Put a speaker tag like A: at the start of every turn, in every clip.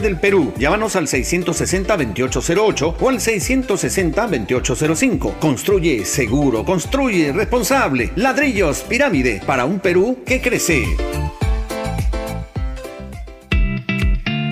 A: del Perú. Llámanos al 660-2808 o al 660-2805. Construye seguro, construye responsable. Ladrillos, pirámide, para un Perú que crece.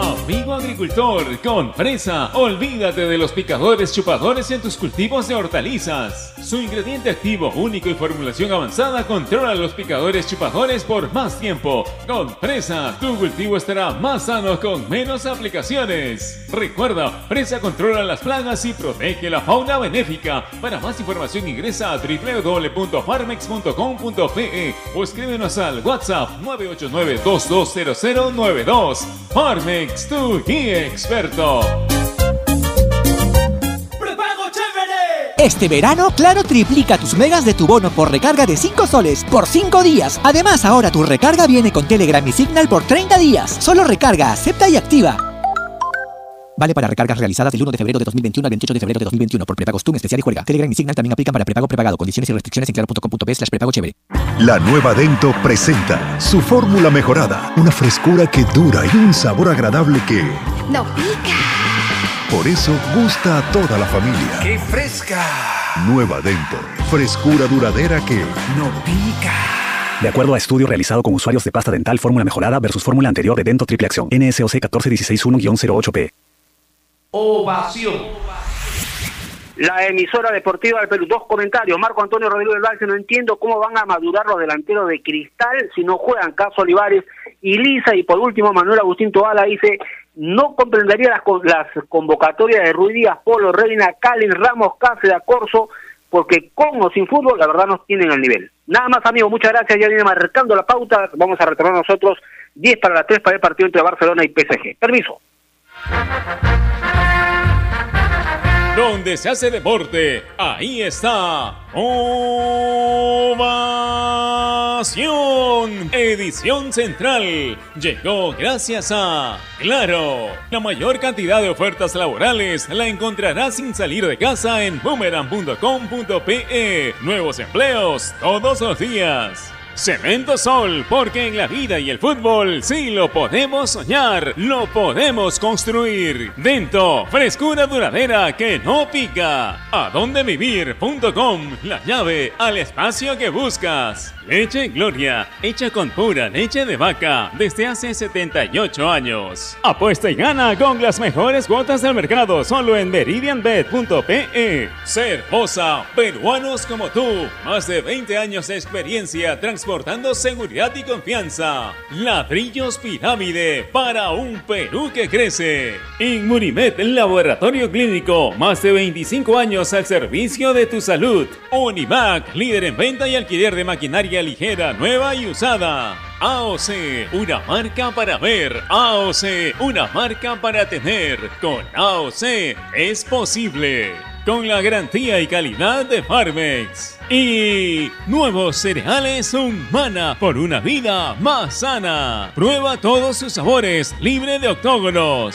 B: Amigo agricultor, con Presa, olvídate de los picadores chupadores en tus cultivos de hortalizas. Su ingrediente activo único y formulación avanzada controla los picadores chupadores por más tiempo. Con Presa, tu cultivo estará más sano con menos aplicaciones. Recuerda, Presa controla las plagas y protege la fauna benéfica. Para más información ingresa a www.farmex.com.pe o escríbenos al WhatsApp 989 220092. Farmex tu guía experto.
C: Este verano, Claro triplica tus megas de tu bono por recarga de 5 soles por 5 días. Además, ahora tu recarga viene con Telegram y Signal por 30 días. Solo recarga, acepta y activa. Vale para recargas realizadas del 1 de febrero de 2021 al 28 de febrero de 2021 por prepago TUM especial y juega. Telegram y Signal también aplican para prepago prepagado. Condiciones y restricciones en claro.com.p slash prepago chévere.
D: La nueva Dento presenta su fórmula mejorada. Una frescura que dura y un sabor agradable que...
E: ¡No pica!
D: Por eso gusta a toda la familia.
F: ¡Qué fresca!
D: Nueva Dento. Frescura duradera que...
F: ¡No pica!
G: De acuerdo a estudio realizado con usuarios de pasta dental fórmula mejorada versus fórmula anterior de Dento Triple Acción. NSOC 14161-08P.
H: Ovación. La emisora deportiva del Perú. Dos comentarios. Marco Antonio Rodríguez del Valle. No entiendo cómo van a madurar los delanteros de Cristal si no juegan Caso Olivares y Lisa. Y por último, Manuel Agustín Toala dice: No comprendería las, las convocatorias de Ruiz Díaz, Polo, Reina, Calin, Ramos, Cáceres, Corso, porque con o sin fútbol, la verdad, no tienen el nivel. Nada más, amigos. Muchas gracias. Ya viene marcando la pauta. Vamos a retornar nosotros 10 para las 3 para el partido entre Barcelona y PSG. Permiso.
B: Donde se hace deporte, ahí está Ovación. Edición central llegó gracias a Claro. La mayor cantidad de ofertas laborales la encontrarás sin salir de casa en boomerang.com.pe. Nuevos empleos todos los días. Cemento Sol, porque en la vida y el fútbol sí lo podemos soñar, lo podemos construir. Dento, frescura duradera que no pica. Adondevivir.com, la llave al espacio que buscas. Leche Gloria, hecha con pura leche de vaca desde hace 78 años. Apuesta y gana con las mejores cuotas del mercado solo en meridianbet.pe. Ser peruanos como tú, más de 20 años de experiencia transportando seguridad y confianza. Ladrillos Pirámide para un Perú que crece. Inmunimed, laboratorio clínico, más de 25 años al servicio de tu salud. Unimac, líder en venta y alquiler de maquinaria ligera, nueva y usada. AOC, una marca para ver. AOC, una marca para tener. Con AOC es posible. Con la garantía y calidad de Farmex. Y nuevos cereales Humana por una vida más sana. Prueba todos sus sabores, libre de octógonos.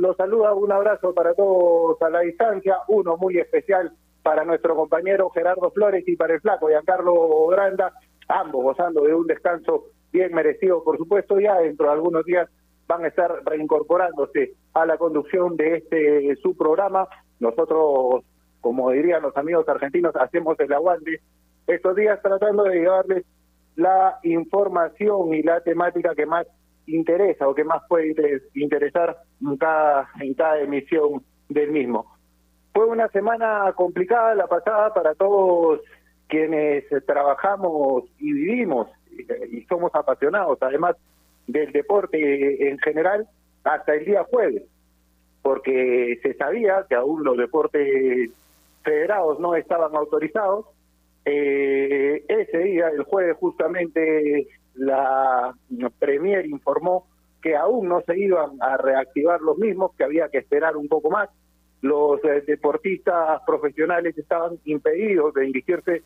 E: Los saluda, un abrazo para todos a la distancia, uno muy especial para nuestro compañero Gerardo Flores y para el flaco Giancarlo Granda, ambos gozando de un descanso bien merecido, por supuesto, ya dentro de algunos días van a estar reincorporándose a la conducción de este su programa. Nosotros, como dirían los amigos argentinos, hacemos el aguante estos días tratando de llevarles la información y la temática que más interesa o que más puede interesar en cada, en cada emisión del mismo. Fue una semana complicada la pasada para todos quienes trabajamos y vivimos y somos apasionados además del deporte en general hasta el día jueves, porque se sabía que aún los deportes federados no estaban autorizados. Eh, ese día, el jueves, justamente la Premier informó que aún no se iban a reactivar los mismos, que había que esperar un poco más. Los eh, deportistas profesionales estaban impedidos de dirigirse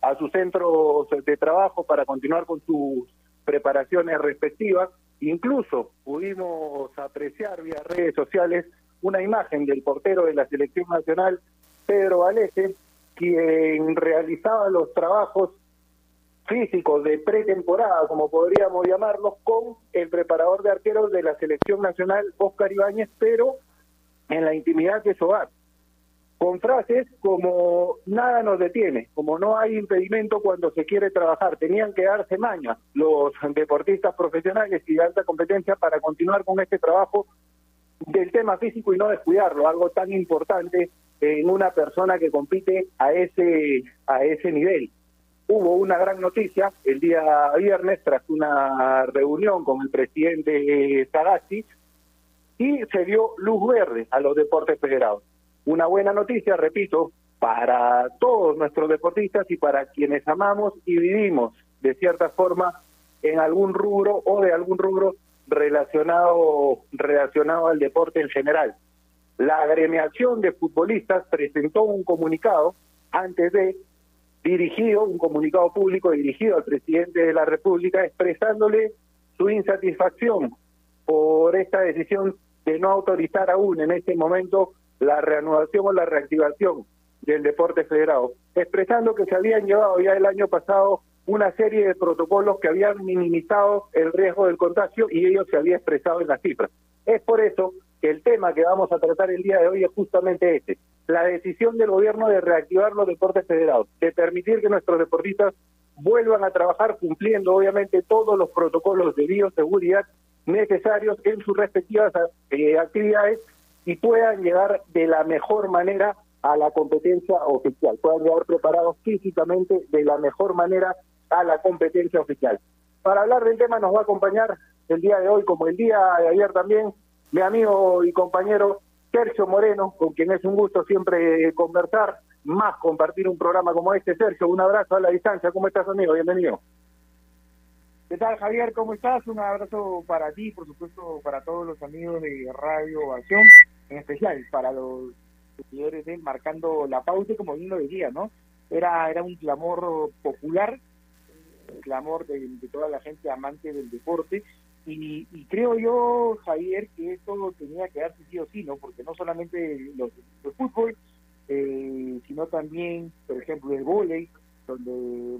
E: a sus centros de trabajo para continuar con sus preparaciones respectivas. Incluso pudimos apreciar vía redes sociales una imagen del portero de la selección nacional, Pedro Valese, quien realizaba los trabajos físicos de pretemporada, como podríamos llamarlos, con el preparador de arqueros de la selección nacional, Oscar Ibáñez, pero en la intimidad de su hogar. Con frases como nada nos detiene, como no hay impedimento cuando se quiere trabajar. Tenían que darse maña los deportistas profesionales y de alta competencia para continuar con este trabajo del tema físico y no descuidarlo, algo tan importante en una persona que compite a ese a ese nivel hubo una gran noticia el día viernes tras una reunión con el presidente Sagasti y se dio luz verde a los deportes federados. Una buena noticia, repito, para todos nuestros deportistas y para quienes amamos y vivimos de cierta forma en algún rubro o de algún rubro relacionado relacionado al deporte en general. La agremiación de futbolistas presentó un comunicado antes de dirigido, un comunicado público dirigido al presidente de la República expresándole su insatisfacción por esta decisión de no autorizar aún en este momento la reanudación o la reactivación del deporte federado, expresando que se habían llevado ya el año pasado una serie de protocolos que habían minimizado el riesgo del contagio y ello se había expresado en las cifras. Es por eso que el tema que vamos a tratar el día de hoy es justamente este, la decisión del gobierno de reactivar los deportes federados, de permitir que nuestros deportistas vuelvan a trabajar cumpliendo obviamente todos los protocolos de bioseguridad necesarios en sus respectivas eh, actividades y puedan llegar de la mejor manera a la competencia oficial, puedan llegar preparados físicamente de la mejor manera a la competencia oficial. Para hablar del tema nos va a acompañar el día de hoy, como el día de ayer también, mi amigo y compañero Sergio Moreno, con quien es un gusto siempre conversar, más compartir un programa como este. Sergio, un abrazo a la distancia. ¿Cómo estás, amigo? Bienvenido.
F: ¿Qué tal, Javier? ¿Cómo estás? Un abrazo para ti, por supuesto, para todos los amigos de Radio Acción, en especial para los seguidores de Marcando la Pausa, como bien lo decía, ¿no? Era, era un clamor popular, un clamor de toda la gente amante del deporte, y, creo yo, Javier, que esto tenía que darse sí o sí, ¿no? Porque no solamente los, el fútbol, eh, sino también, por ejemplo, el vóley, donde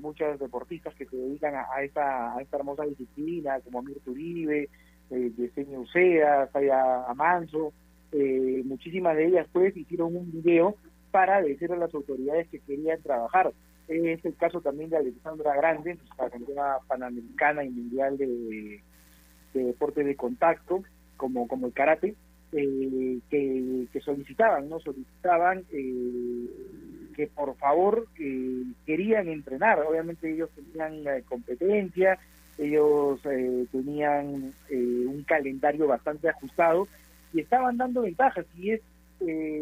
F: muchas deportistas que se dedican a, esta, a esta hermosa disciplina, como Mirta Uribe, eh, Yesenia Saya Amanso, eh, muchísimas de ellas pues hicieron un video para decirle a las autoridades que querían trabajar. Es el caso también de Alexandra Grande, la campeona panamericana y mundial de, deporte de contacto, como, como el karate, eh, que, solicitaban, ¿no? Solicitaban eh, que por favor eh, querían entrenar. Obviamente ellos tenían competencia, ellos tenían un calendario bastante ajustado y estaban dando ventajas y es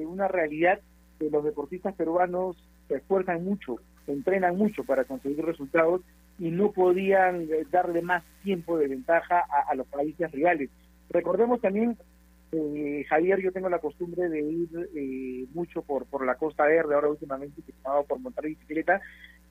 F: una realidad que los deportistas peruanos se esfuerzan mucho, se entrenan mucho para conseguir resultados y no podían darle más tiempo de ventaja a los países rivales. Recordemos también eh, Javier, yo tengo la costumbre de ir eh, mucho por, por la Costa Verde, ahora últimamente que por montar bicicleta,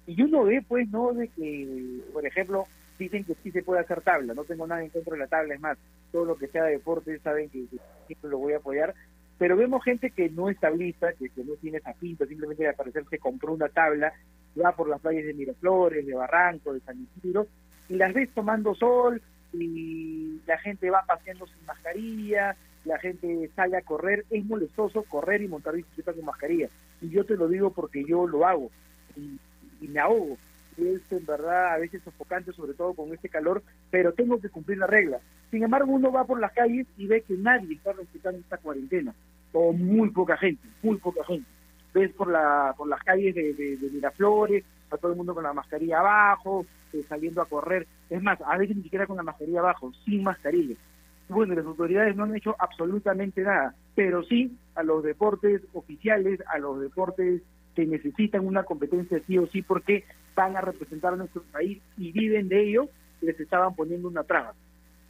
F: y uno ve, pues, ¿no? De que, por ejemplo, dicen que sí se puede hacer tabla, no tengo nada en contra de la tabla, es más, todo lo que sea de deporte saben que, siempre lo voy a apoyar, pero vemos gente que no es tablista, que, no tiene esa pinta, simplemente de aparecer se compró una tabla, va por las playas de Miraflores, de Barranco, de San Isidro, y las ves tomando sol, y la gente va paseando sin mascarilla, la gente sale a correr, es molestoso correr y montar bicicleta con mascarilla. Y yo te lo digo porque yo lo hago y, me ahogo. Es en verdad a veces sofocante, sobre todo con este calor, pero tengo que cumplir la regla. Sin embargo, uno va por las calles y ve que nadie está respetando esta cuarentena, o muy poca gente, muy poca gente. Ves por, la, por las calles de, Miraflores, a todo el mundo con la mascarilla abajo, eh, saliendo a correr. Es más, a veces ni siquiera con la mascarilla abajo, sin mascarilla bueno, las autoridades no han hecho absolutamente nada, pero sí a los deportes oficiales, a los deportes que necesitan una competencia sí o sí porque van a representar nuestro país y viven de ello, les estaban poniendo una traba.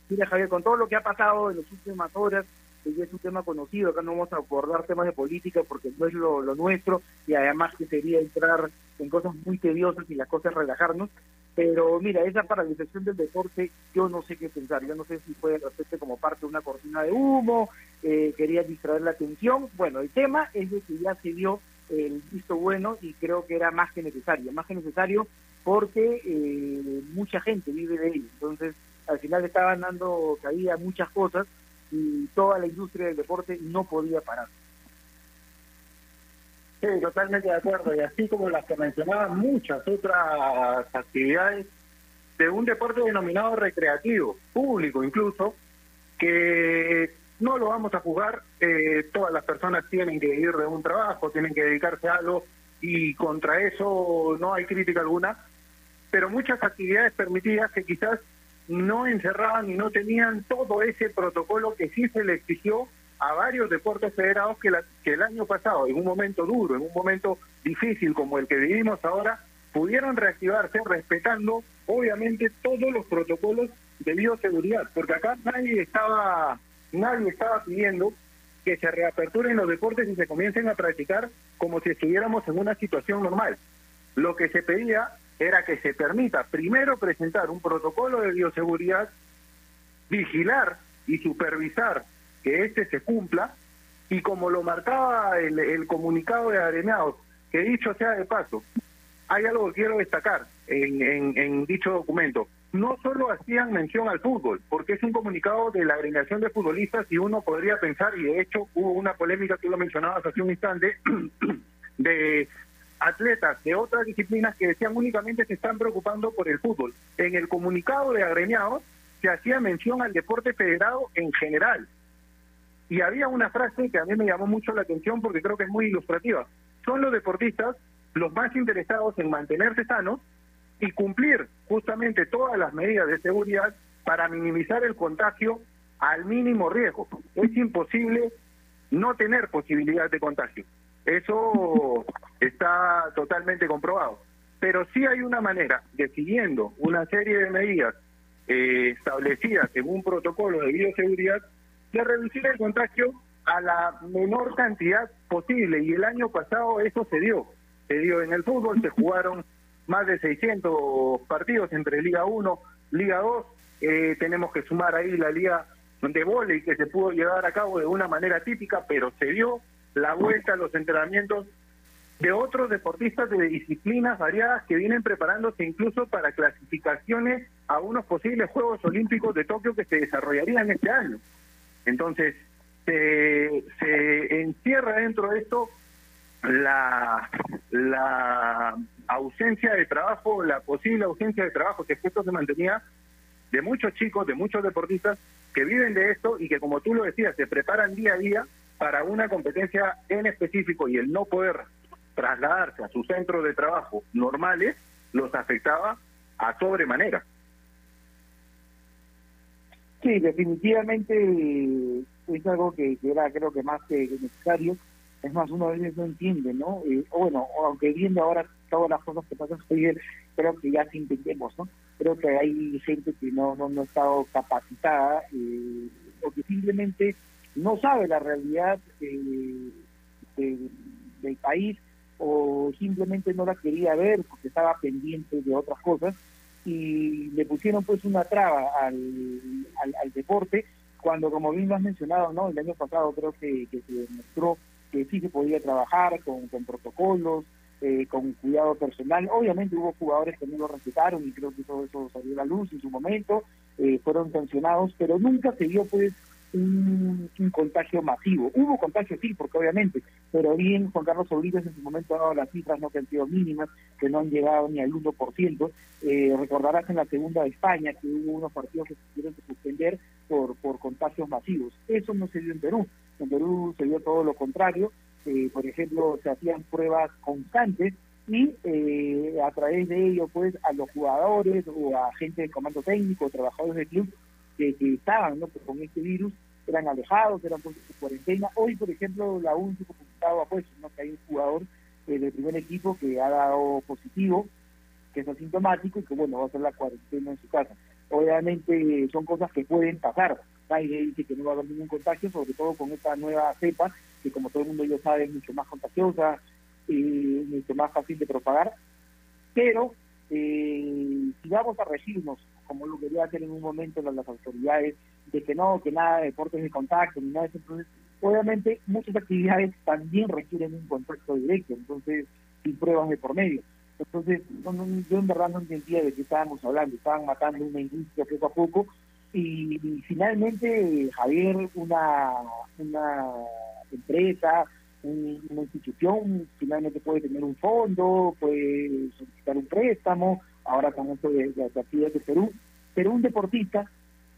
F: Mira Javier, con todo lo que ha pasado en las últimas horas, que ya es un tema conocido, acá no vamos a abordar temas de política porque no es lo, lo nuestro y además que sería entrar en cosas muy tediosas y la cosa es relajarnos, pero mira, esa paralización del deporte, yo no sé qué pensar. Yo no sé si fue de como parte de una cortina de humo, eh, quería distraer la atención. Bueno, el tema es de que ya se dio el visto bueno y creo que era más que necesario. Más que necesario porque eh, mucha gente vive de ello. Entonces, al final estaban dando caída muchas cosas y toda la industria del deporte no podía parar.
E: Sí, totalmente de acuerdo. Y así como las que mencionaban, muchas otras actividades de un deporte denominado recreativo, público incluso, que no lo vamos a jugar. Eh, todas las personas tienen que ir de un trabajo, tienen que dedicarse a algo y contra eso no hay crítica alguna. Pero muchas actividades permitidas que quizás no encerraban y no tenían todo ese protocolo que sí se le exigió a varios deportes federados que, que el año pasado, en un momento duro, en un momento difícil como el que vivimos ahora, pudieron reactivarse respetando, obviamente, todos los protocolos de bioseguridad, porque acá nadie estaba, nadie estaba pidiendo que se reaperturen los deportes y se comiencen a practicar como si estuviéramos en una situación normal. Lo que se pedía era que se permita primero presentar un protocolo de bioseguridad, vigilar y supervisar que este se cumpla y como lo marcaba el, comunicado de agremiados, que dicho sea de paso, hay algo que quiero destacar en, dicho documento. No solo hacían mención al fútbol, porque es un comunicado de la agremiación de futbolistas y uno podría pensar, y de hecho hubo una polémica, que lo mencionabas hace un instante, de atletas de otras disciplinas que decían únicamente se están preocupando por el fútbol. En el comunicado de agremiados se hacía mención al deporte federado en general, y había una frase que a mí me llamó mucho la atención porque creo que es muy ilustrativa. Son los deportistas los más interesados en mantenerse sanos y cumplir justamente todas las medidas de seguridad para minimizar el contagio al mínimo riesgo. Es imposible no tener posibilidad de contagio. Eso está totalmente comprobado. Pero sí hay una manera de siguiendo una serie de medidas eh, establecidas en un protocolo de bioseguridad de reducir el contagio a la menor cantidad posible. Y el año pasado eso se dio. Se dio en el fútbol, se jugaron más de 600 partidos entre Liga 1, Liga 2. Eh, tenemos que sumar ahí la Liga de volei que se pudo llevar a cabo de una manera típica, pero se dio la vuelta a los entrenamientos de otros deportistas de disciplinas variadas que vienen preparándose incluso para clasificaciones a unos posibles Juegos Olímpicos de Tokio que se desarrollarían este año. Entonces, se, encierra dentro de esto la, la ausencia de trabajo, la posible ausencia de trabajo, que esto se mantenía, de muchos chicos, de muchos deportistas que viven de esto y que, como tú lo decías, se preparan día a día para una competencia en específico y el no poder trasladarse a su centro de trabajo normales los afectaba a sobremanera.
F: Sí, definitivamente es algo que, era creo que más que necesario. Es más, uno a veces no entiende, ¿no? Eh, bueno, aunque viendo ahora todas las cosas que pasan, creo que ya sí entendemos, ¿no? Creo que hay gente que no, no, ha estado capacitada eh, o que simplemente no sabe la realidad del país o simplemente no la quería ver porque estaba pendiente de otras cosas y le pusieron pues una traba al, al, deporte cuando como bien lo has mencionado no el año pasado creo que, se demostró que sí se podía trabajar con, con protocolos eh, con cuidado personal. Obviamente hubo jugadores que no lo respetaron y creo que todo eso salió a la luz en su momento eh, fueron sancionados pero nunca se dio pues un, contagio masivo. Hubo contagio, sí, porque obviamente, pero bien Juan Carlos Oblitas en su momento ha dado las cifras no que han sido mínimas, que no han llegado ni al 1%. Eh, recordarás en la segunda de España que hubo unos partidos que se tuvieron que suspender por, por contagios masivos. Eso no se dio en Perú. En Perú se dio todo lo contrario. Eh, por ejemplo, se hacían pruebas constantes y eh, a través de ello, pues, a los jugadores o a gente del comando técnico, trabajadores del club, que, estaban ¿no? con este virus eran alejados, eran puestos en cuarentena. Hoy, por ejemplo, la única comunicado ha puesto ¿no? que hay un jugador eh, del primer equipo que ha dado positivo, que es asintomático y que, bueno, va a hacer la cuarentena en su casa. Obviamente son cosas que pueden pasar. Nadie dice que no va a haber ningún contagio, sobre todo con esta nueva cepa, que como todo el mundo ya sabe es mucho más contagiosa y mucho más fácil de propagar. Pero eh, si vamos a regirnos, como lo quería hacer en un momento las, autoridades, de que no, que nada de deportes de contacto, ni nada de eso, entonces, obviamente muchas actividades también requieren un contacto directo, entonces, sin pruebas de por medio. Entonces, yo en verdad no entendía de qué estábamos hablando, estaban matando una industria poco a poco, y, finalmente Javier, una, una empresa, una institución finalmente puede tener un fondo, puede solicitar un préstamo, ahora con esto de, de, actividades de Perú, pero un deportista,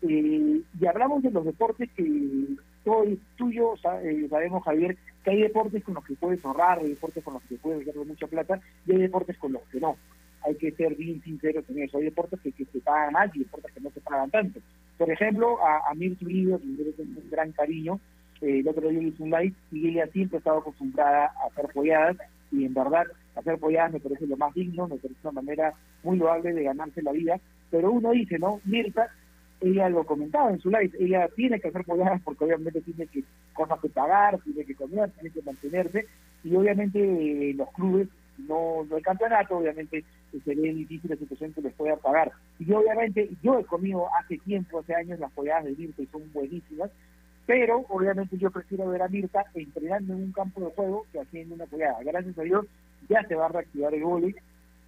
F: eh, y hablamos de los deportes que todo tuyo eh, sabemos, Javier, que hay deportes con los que puedes ahorrar, hay deportes con los que puedes ganar mucha plata, y hay deportes con los que no. Hay que ser bien sinceros en eso. Hay deportes que, que se pagan más y deportes que no se pagan tanto. Por ejemplo, a, a Mirta Uribe, que yo tengo un gran cariño, eh, el otro día hizo un live y ella siempre estaba acostumbrada a hacer polladas y en verdad hacer polladas me parece lo más digno, me parece una manera muy loable de ganarse la vida, pero uno dice, ¿no? Mirta, ella lo comentaba en su live, ella tiene que hacer polladas porque obviamente tiene que cosas que pagar, tiene que comer, tiene que mantenerse y obviamente los clubes no, no el campeonato, obviamente sería difícil la situación que les pueda pagar. Y obviamente yo he comido hace tiempo, hace años las polladas de Mirta y son buenísimas, pero obviamente yo prefiero ver a Mirta entrenando en un campo de juego que haciendo una apoyada. Gracias a Dios ya se va a reactivar el vóley,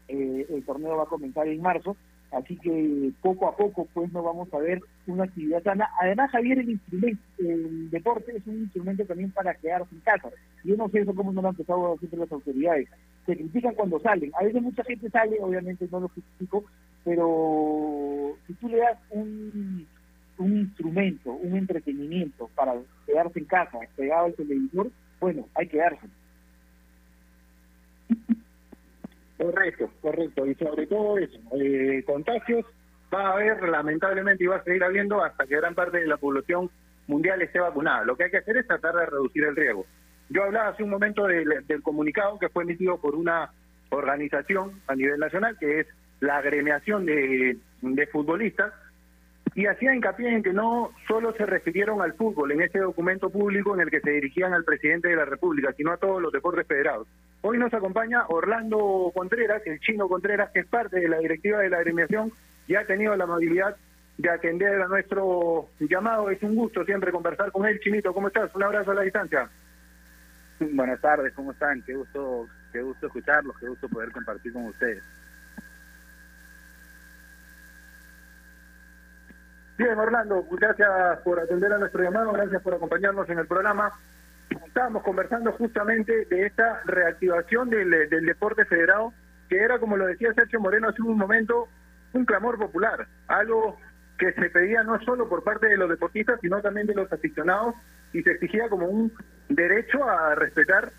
F: eh, el torneo va a comenzar en marzo, así que poco a poco pues nos vamos a ver una actividad sana. Además Javier el instrumento, el deporte es un instrumento también para quedarse en casa. Yo no sé eso cómo no lo han empezado decir las autoridades. Se critican cuando salen. A veces mucha gente sale, obviamente no lo critico, pero si tú le das un un instrumento, un entretenimiento para quedarse en casa, pegado al televisor, bueno, hay que darse.
E: Correcto, correcto. Y sobre todo eso, eh, contagios va a haber lamentablemente y va a seguir habiendo hasta que gran parte de la población mundial esté vacunada. Lo que hay que hacer es tratar de reducir el riesgo. Yo hablaba hace un momento del, comunicado que fue emitido por una organización a nivel nacional, que es la agremiación de futbolistas, y hacía hincapié en que no solo se refirieron al fútbol en ese documento público en el que se dirigían al presidente de la República, sino a todos los deportes federados. Hoy nos acompaña Orlando Contreras, el chino Contreras, que es parte de la directiva de la agremiación y ha tenido la amabilidad de atender a nuestro llamado. Es un gusto siempre conversar con él. Chinito, ¿cómo estás? Un abrazo a la distancia.
I: Buenas tardes, ¿cómo están? Qué gusto, qué gusto escucharlos, qué gusto poder compartir con ustedes.
E: Bien, Orlando, gracias por atender a nuestro llamado, gracias por acompañarnos en el programa. estábamos conversando justamente de esta reactivación del, deporte federado, que era, como lo decía Sergio Moreno hace un momento, un clamor popular, algo que se pedía no solo por parte de los deportistas, sino también de los aficionados, y se exigía como un derecho a respetar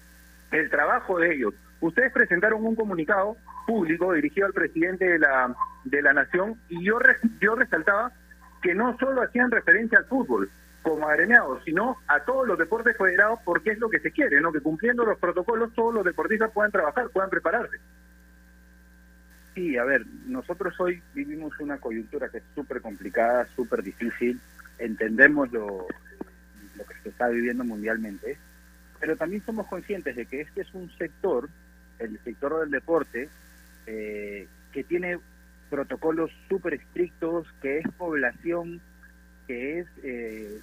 E: el trabajo de ellos. Ustedes presentaron un comunicado público dirigido al presidente de la, de la nación y yo, yo resaltaba que no solo hacían referencia al fútbol como agremiados, sino a todos los deportes federados porque es lo que se quiere, ¿no? que cumpliendo los protocolos todos los deportistas puedan trabajar, puedan prepararse.
I: Sí, a ver, nosotros hoy vivimos una coyuntura que es súper complicada, súper difícil, entendemos lo, lo que se está viviendo mundialmente, pero también somos conscientes de que este es un sector, el sector del deporte, eh, que tiene protocolos súper estrictos, que es población, que es, eh,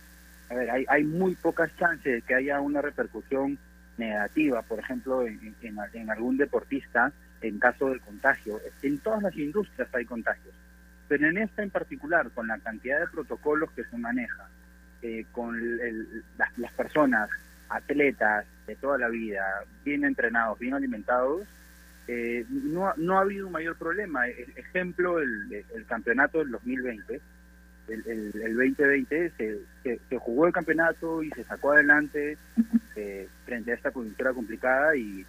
I: a ver, hay, hay muy pocas chances de que haya una repercusión negativa, por ejemplo, en, en, algún deportista en caso de contagio. En todas las industrias hay contagios, pero en esta en particular, con la cantidad de protocolos que se maneja, eh, con el, las, las, personas, atletas de toda la vida, bien entrenados, bien alimentados, eh, no, no ha habido un mayor problema. El, ejemplo, el, el campeonato del 2020, el, el, el 2020 se, se, se, jugó el campeonato y se sacó adelante eh, frente a esta coyuntura complicada y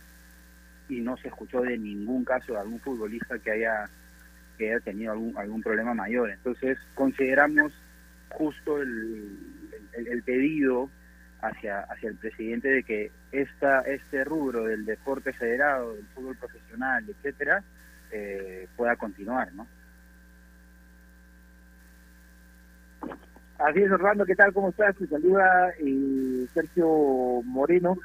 I: y no se escuchó de ningún caso de algún futbolista que haya que haya tenido algún algún problema mayor. Entonces consideramos justo el, el pedido hacia hacia el presidente de que esta este rubro del deporte federado, del fútbol profesional, etcétera, eh, pueda continuar, ¿no?
F: Así es, Orlando, ¿qué tal? ¿Cómo estás? Te saluda eh, Sergio Moreno.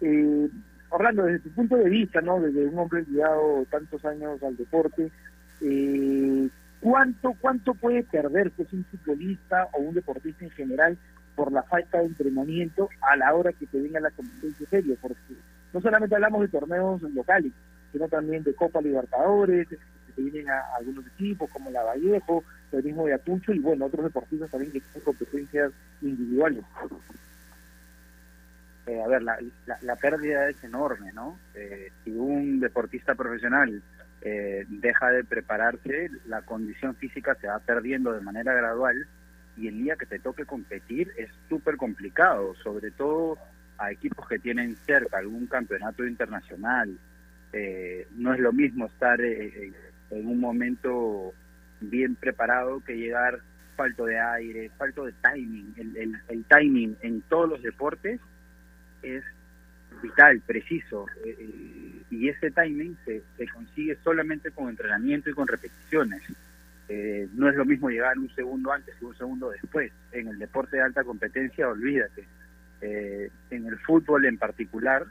F: Eh, Orlando, desde tu punto de vista, ¿no? Desde un hombre ligado tantos años al deporte, eh, ¿cuánto cuánto puede perder pues, un futbolista o un deportista en general por la falta de entrenamiento a la hora que te venga la competencia seria? Porque no solamente hablamos de torneos locales, sino también de Copa Libertadores, que vienen a, algunos equipos como la Vallejo, el mismo de Atuncho y bueno, otros deportistas también que tienen competencias individuales.
I: Eh, a ver, la, la, la, pérdida es enorme, ¿no? Eh, si un deportista profesional eh, deja de prepararse, la condición física se va perdiendo de manera gradual y el día que te toque competir es súper complicado, sobre todo a equipos que tienen cerca algún campeonato internacional. Eh, no es lo mismo estar eh, en un momento bien preparado que llegar falto de aire, falto de timing. El, el, el timing en todos los deportes es vital, preciso, eh, y ese timing se, se, consigue solamente con entrenamiento y con repeticiones. Eh, no es lo mismo llegar un segundo antes y un segundo después. En el deporte de alta competencia, olvídate. Eh, en el fútbol en particular,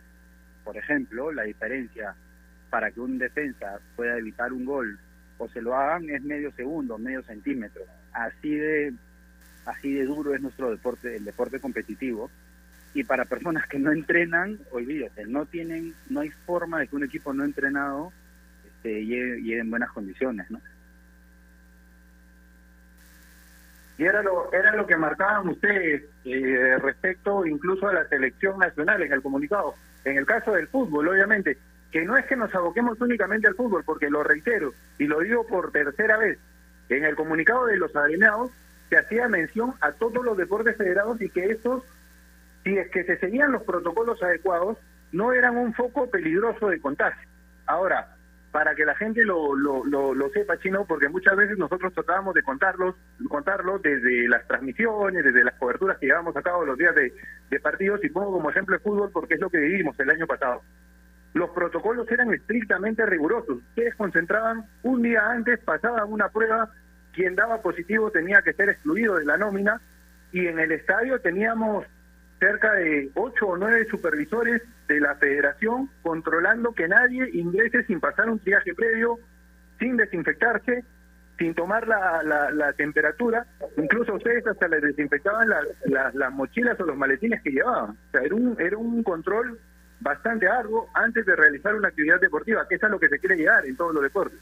I: por ejemplo, la diferencia para que un defensa pueda evitar un gol o se lo hagan es medio segundo, medio centímetro. Así de así de duro es nuestro deporte, el deporte competitivo y para personas que no entrenan, olvídate, no tienen, no hay forma de que un equipo no entrenado este, llegue, llegue en buenas condiciones, ¿no?
E: Y era lo, era lo que marcaban ustedes eh, respecto incluso a la selección nacional en el comunicado. En el caso del fútbol, obviamente, que no es que nos aboquemos únicamente al fútbol, porque lo reitero y lo digo por tercera vez, en el comunicado de los alineados se hacía mención a todos los deportes federados y que estos si es que se seguían los protocolos adecuados, no eran un foco peligroso de contagio. Ahora, para que la gente lo, lo, lo, lo sepa, Chino, porque muchas veces nosotros tratábamos de contarlos, contarlo desde las transmisiones, desde las coberturas que llevamos a cabo los días de, de partidos, y pongo como ejemplo el fútbol porque es lo que vivimos el año pasado. Los protocolos eran estrictamente rigurosos. Ustedes concentraban un día antes, pasaban una prueba, quien daba positivo tenía que ser excluido de la nómina, y en el estadio teníamos cerca de ocho o nueve supervisores de la federación controlando que nadie ingrese sin pasar un triaje previo, sin desinfectarse, sin tomar la, la, la temperatura. Incluso ustedes hasta les desinfectaban las la, la mochilas o los maletines que llevaban. O sea, era un, era un control bastante arduo antes de realizar una actividad deportiva, que es a lo que se quiere llegar en todos los deportes.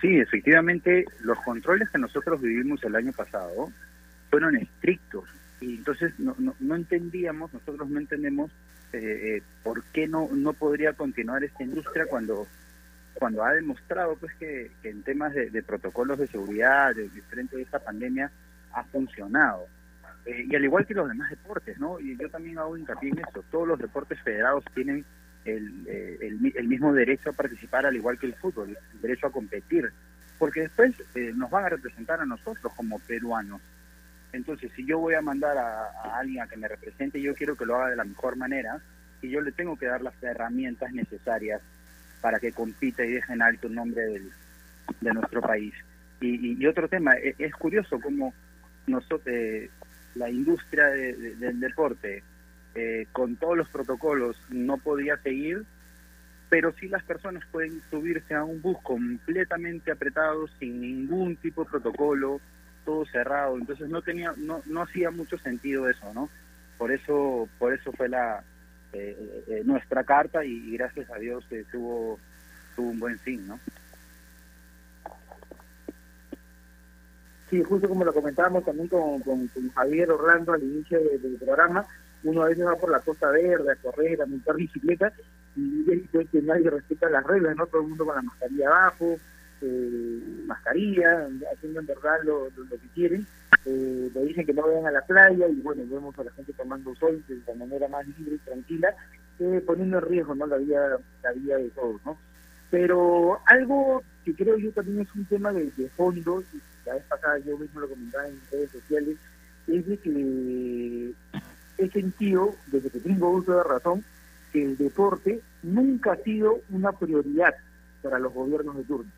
I: Sí, efectivamente, los controles que nosotros vivimos el año pasado fueron estrictos Y entonces no, no, entendíamos, nosotros no entendemos eh, por qué no, no podría continuar esta industria cuando cuando ha demostrado pues que, en temas de, protocolos de seguridad de, frente a esta pandemia ha funcionado. y al igual que los demás deportes, ¿no? Y yo también hago hincapié en eso. Todos los deportes federados tienen el, el, mismo derecho a participar, al igual que el fútbol, el derecho a competir porque después eh, nos van a representar a nosotros como peruanos. Entonces, si yo voy a mandar a, alguien a que me represente, yo quiero que lo haga de la mejor manera y yo le tengo que dar las herramientas necesarias para que compita y deje en alto el nombre de nuestro país. Y, otro tema, e, es, curioso cómo nosotros, eh, la industria del deporte, eh, con todos los protocolos, no podía seguir pero sí las personas pueden subirse a un bus completamente apretado, sin ningún tipo de protocolo, todo cerrado, entonces no tenía, no, no hacía mucho sentido eso, ¿no? Por eso, por eso fue la eh, eh, nuestra carta y, gracias a Dios que tuvo, tuvo un buen fin, ¿no?
F: Sí, justo como lo comentábamos también con, con, Javier Orlando al inicio del programa, uno a veces va por la Costa Verde a correr, a montar bicicleta y que nadie respeta las reglas, ¿no? Todo el mundo con la mascarilla abajo, eh, mascarilla, haciendo en verdad lo, que quieren. Eh, le dicen que no vayan a la playa y bueno, vemos a la gente tomando sol de la manera más libre y tranquila, eh, poniendo en riesgo ¿no? la vida la vida de todos, ¿no? Pero algo que creo yo también es un tema de, de fondo, la vez pasada yo mismo lo comentaba en redes sociales, es de que he sentido, desde que tengo uso de razón, que el deporte nunca ha sido una prioridad para los gobiernos de turno.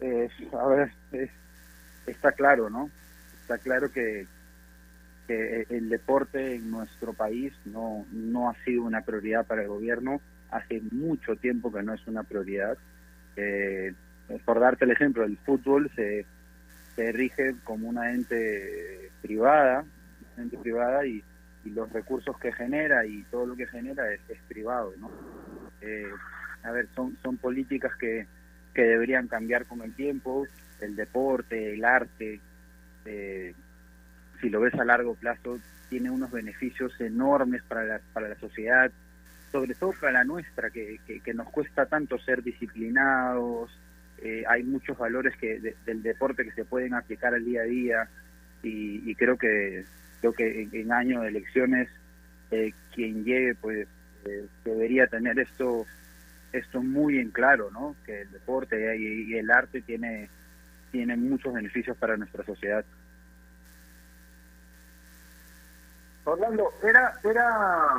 I: A ver, está claro, ¿no? Está claro que, el deporte en nuestro país no, no ha sido una prioridad para el gobierno. Hace mucho tiempo que no es una prioridad. Eh, por darte el ejemplo, el fútbol se, se rige como una ente privada, ente privada y los recursos que genera y todo lo que genera es, privado, ¿no? Eh, a ver, son, son políticas que, que deberían cambiar con el tiempo, el deporte, el arte, eh, si lo ves a largo plazo, tiene unos beneficios enormes para la, para la sociedad, sobre todo para la nuestra, que, que, nos cuesta tanto ser disciplinados, eh, hay muchos valores que del deporte que se pueden aplicar al día a día y creo que creo que en, año de elecciones eh, quien llegue pues eh, debería tener esto esto muy en claro no que el deporte y, el arte tiene tiene muchos beneficios para nuestra sociedad.
E: Orlando era era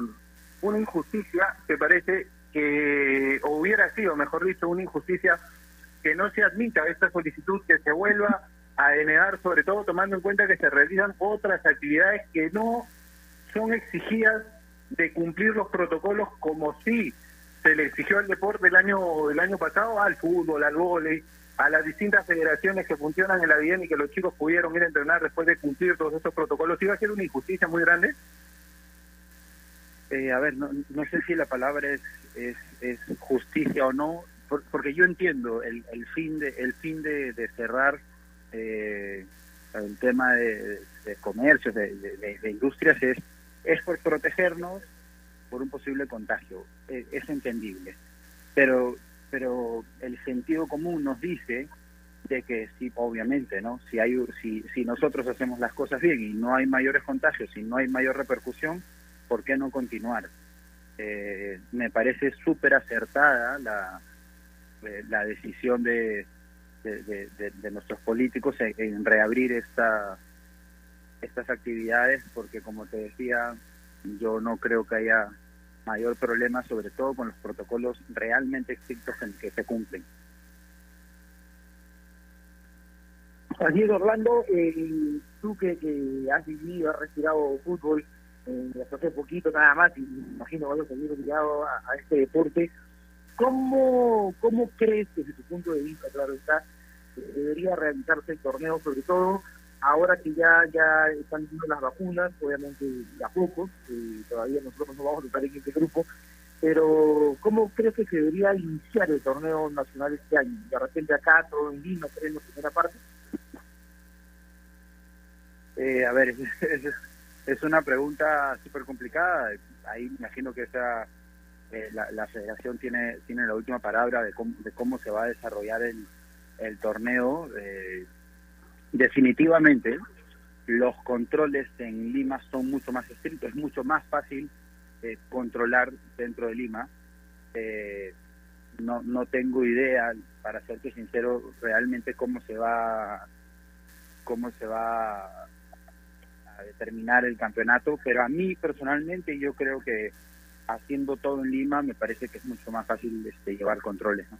E: una injusticia que parece que hubiera sido mejor dicho una injusticia que no se admita esta solicitud que se vuelva a denegar, sobre todo tomando en cuenta que se realizan otras actividades que no son exigidas de cumplir los protocolos como si se le exigió al deporte el año el año pasado, al fútbol, al vóley, a las distintas federaciones que funcionan en la vida y que los chicos pudieron ir a entrenar después de cumplir todos estos protocolos. ¿Iba a ser una injusticia muy grande?
I: Eh, a ver, no, no sé si la palabra es, es, justicia o no, porque yo entiendo el, el fin de el fin de, de cerrar eh, el tema de, de comercios, de, industrias, es, es por protegernos por un posible contagio. E, es, entendible. Pero, pero el sentido común nos dice de que sí, obviamente, ¿no? Si, hay, si, si nosotros hacemos las cosas bien y no hay mayores contagios y no hay mayor repercusión, ¿por qué no continuar? Eh, me parece súper acertada la, eh, la decisión de, de, nuestros políticos en, reabrir esta, estas actividades, porque como te decía, yo no creo que haya mayor problema, sobre todo con los protocolos realmente estrictos en que se cumplen.
F: Así es, Orlando, eh, tú que, has vivido, has respirado fútbol eh, hasta hace poquito nada más, y me imagino vas a seguir ligado a, a este deporte, ¿Cómo, ¿Cómo crees, desde tu punto de vista, claro está, debería realizarse el torneo, sobre todo ahora que ya ya están viendo las vacunas, obviamente a poco, eh, todavía nosotros no vamos a estar en este grupo, pero ¿cómo crees que se debería iniciar el torneo nacional este año? De repente acá, todo en Lima, en la primera parte.
I: Eh, a ver, es, es, una pregunta súper complicada. Ahí me imagino que esa, eh, la, federación tiene, tiene la última palabra de cómo, de cómo se va a desarrollar el, el torneo. Eh, definitivamente, los controles en Lima son mucho más estrictos, es mucho más fácil controlar dentro de Lima. no, no tengo idea, para serte sincero, realmente cómo se va cómo se va a determinar el campeonato, pero a mí personalmente yo creo que haciendo todo en Lima me parece que es mucho más fácil este, llevar controles. ¿no?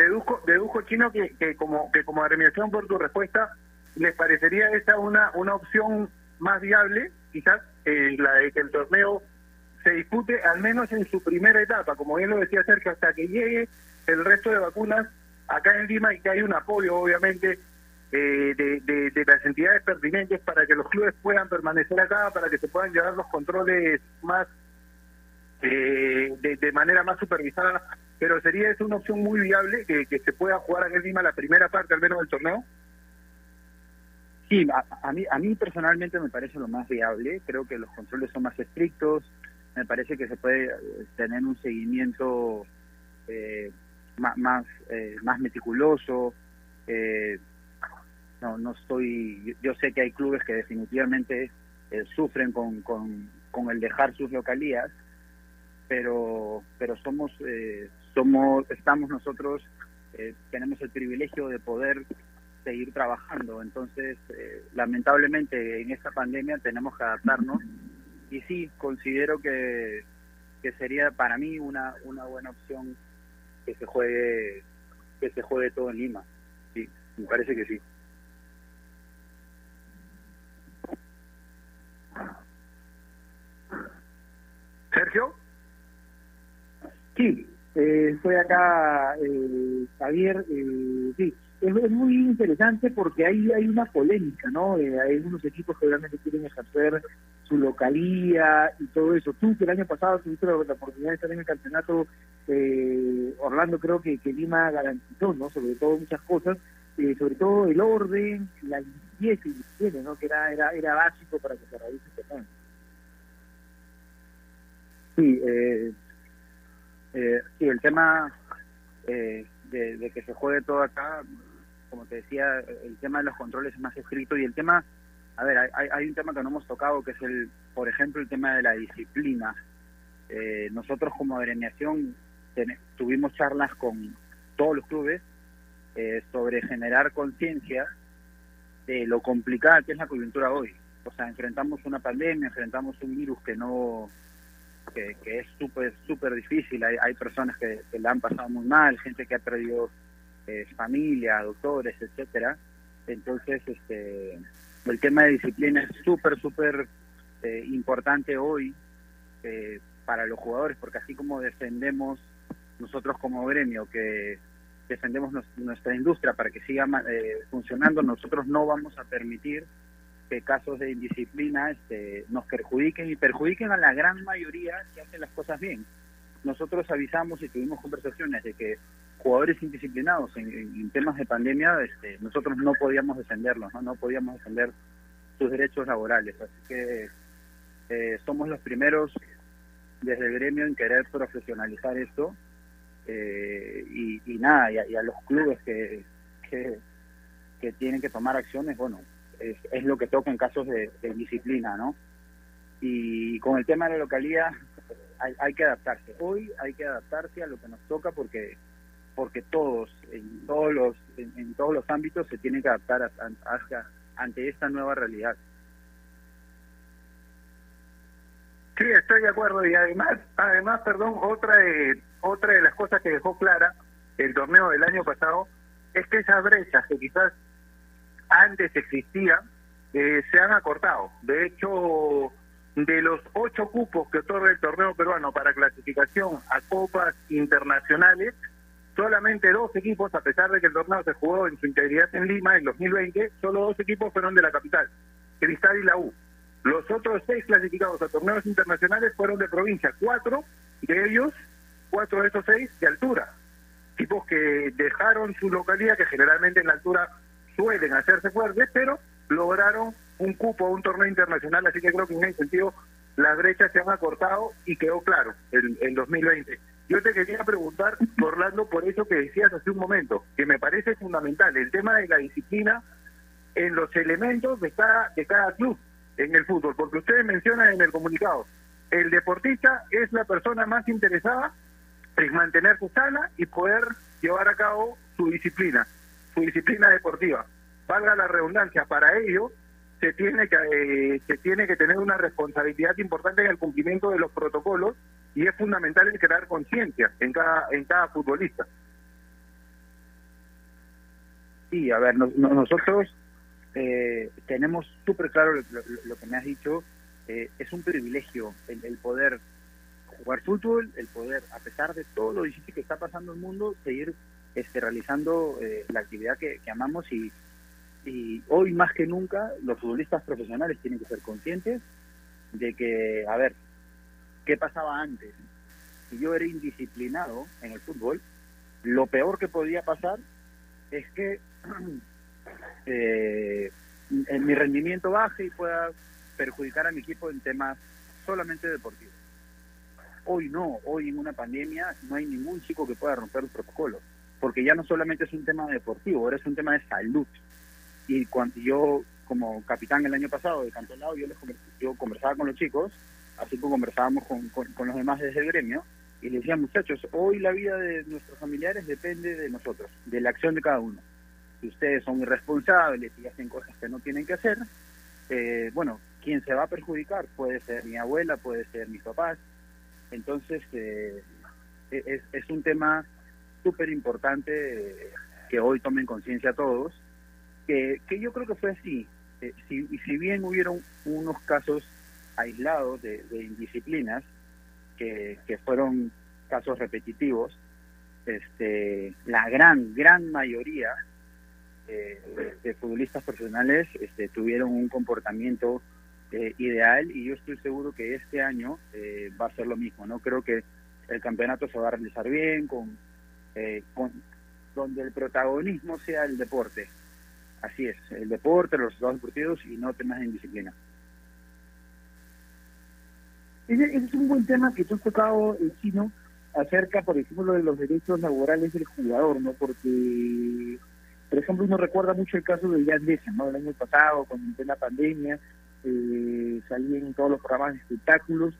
E: Deduzco, deduzco chino que, que como que como agremiación por tu respuesta les parecería esta una una opción más viable quizás eh, la de que el torneo se dispute al menos en su primera etapa. Como bien lo decía Sergio hasta que llegue el resto de vacunas acá en Lima y que hay un apoyo, obviamente, eh, de, las entidades pertinentes para que los clubes puedan permanecer acá, para que se puedan llevar los controles más eh, de, manera más supervisada. Pero sería es una opción muy viable que, se pueda jugar acá en Lima la primera parte al menos del torneo.
I: Sí, a, mí, a mí personalmente me parece lo más viable. Creo que los controles son más estrictos. Me parece que se puede eh, tener un seguimiento eh, más más, eh, más meticuloso. Eh, no, no estoy. Yo, sé que hay clubes que definitivamente eh, sufren con, con, con, el dejar sus localías, pero pero somos somos estamos nosotros tenemos el privilegio de poder seguir trabajando. Entonces, lamentablemente en esta pandemia tenemos que adaptarnos y sí considero que, que sería para mí una, una buena opción que se juegue que se juegue todo en Lima. Sí, me parece que sí.
F: Sí, eh, acá, eh, Javier. Eh, sí, es, muy interesante porque hay, hay una polémica, ¿no? Eh, hay algunos equipos que realmente quieren ejercer su localía y todo eso. Tú que el año pasado tuviste la, oportunidad de estar en el campeonato, eh, Orlando creo que, que Lima garantizó, ¿no? Sobre todo muchas cosas, eh, sobre todo el orden, la limpieza y higiene, ¿no? Que era, era, era básico para que se realice el torneo.
I: Sí, eh, eh, sí, el tema eh, de, que se juegue todo acá, como te decía, el tema de los controles es más estricto y el tema a ver, hay, hay, un tema que no hemos tocado, que es, el, por ejemplo, el tema de la disciplina. Eh, nosotros como agremiación tuvimos charlas con todos los clubes eh, sobre generar conciencia de lo complicada que es la coyuntura hoy. O sea, enfrentamos una pandemia, enfrentamos un virus que no que, es súper súper difícil. Hay, hay personas que, que la han pasado muy mal, gente que ha perdido eh, familia, doctores, etcétera. Entonces, este el tema de disciplina es súper, súper eh, importante hoy eh, para los jugadores, porque así como defendemos nosotros como gremio, que defendemos nuestra industria para que siga eh, funcionando, nosotros no vamos a permitir que casos de indisciplina este, nos perjudiquen y perjudiquen a la gran mayoría que hacen las cosas bien. Nosotros avisamos y tuvimos conversaciones de que jugadores indisciplinados en, temas de pandemia, este, nosotros no podíamos defenderlos, ¿no? no podíamos defender sus derechos laborales. Así que eh, somos los primeros desde el gremio en querer profesionalizar esto eh, y, nada, y a, los clubes que, que, tienen que tomar acciones, bueno, es, lo que toca en casos de, disciplina, ¿no? Y con el tema de la localidad hay, hay que adaptarse. Hoy hay que adaptarse a lo que nos toca porque porque todos, en todos los, en, todos los ámbitos se tienen que adaptar ante esta nueva realidad.
E: Sí, estoy de acuerdo y además, además, perdón, otra de, otra de las cosas que dejó clara el torneo del año pasado es que esas brechas que quizás antes existían eh, se han acortado. De hecho, de los ocho cupos que otorga el torneo peruano para clasificación a copas internacionales, solamente dos equipos, a pesar de que el torneo se jugó en su integridad en Lima en 2020, solo dos equipos fueron de la capital, Cristal y la U. Los otros seis clasificados a torneos internacionales fueron de provincia, cuatro de ellos, cuatro de esos seis de altura. equipos que dejaron su localidad, que generalmente en la altura suelen hacerse fuertes, pero lograron un cupo a un torneo internacional, así que creo que en ese sentido las brechas se han acortado y quedó claro en, en 2020. Yo te quería preguntar, Orlando, por eso que decías hace un momento, que me parece fundamental, el tema de la disciplina en los elementos de cada, de cada club en el fútbol, porque ustedes mencionan en el comunicado, el deportista es la persona más interesada en mantenerse sana y poder llevar a cabo su disciplina, su disciplina deportiva. Valga la redundancia, para ello se tiene que eh, se tiene que tener una responsabilidad importante en el cumplimiento de los protocolos y es fundamental el crear conciencia en cada en cada futbolista.
I: Sí, a ver, nosotros eh, tenemos súper claro lo, que me has dicho. Eh, es un privilegio el, poder jugar fútbol, el poder, a pesar de todo lo difícil que está pasando en el mundo, seguir este, realizando eh, la actividad que, amamos y, hoy más que nunca los futbolistas profesionales tienen que ser conscientes de que, a ver, ¿qué pasaba antes? Si yo era indisciplinado en el fútbol, lo peor que podía pasar es que eh, mi rendimiento baje y pueda perjudicar a mi equipo en temas solamente deportivos. Hoy no, hoy en una pandemia no hay ningún chico que pueda romper el protocolo, porque ya no solamente es un tema deportivo, ahora es un tema de salud. Y cuando yo, como capitán el año pasado de Cantolao, yo, les, yo conversaba con los chicos, así como conversábamos con, con, los demás desde el gremio, y les decía, muchachos, hoy la vida de nuestros familiares depende de nosotros, de la acción de cada uno. Si ustedes son irresponsables y hacen cosas que no tienen que hacer, eh, bueno, quien se va a perjudicar puede ser mi abuela, puede ser mis papás. Entonces, eh, es, es, un tema súper importante eh, que hoy tomen conciencia todos que, yo creo que fue así. Eh, si, si bien hubieron unos casos aislados de, indisciplinas, que, fueron casos repetitivos, este, la gran, gran mayoría eh, de, futbolistas profesionales este, tuvieron un comportamiento eh, ideal y yo estoy seguro que este año va a ser lo mismo. no Creo que el campeonato se va a realizar bien, con, con donde el protagonismo sea el deporte, Así es, el deporte, los resultados deportivos y no temas de indisciplina.
F: Ese, es un buen tema que tú has tocado, el chino, acerca, por ejemplo, de los derechos laborales del jugador, ¿no? Porque, por ejemplo, uno recuerda mucho el caso de Jan Deza, ¿no? El año pasado, con la pandemia, eh, en todos los programas de espectáculos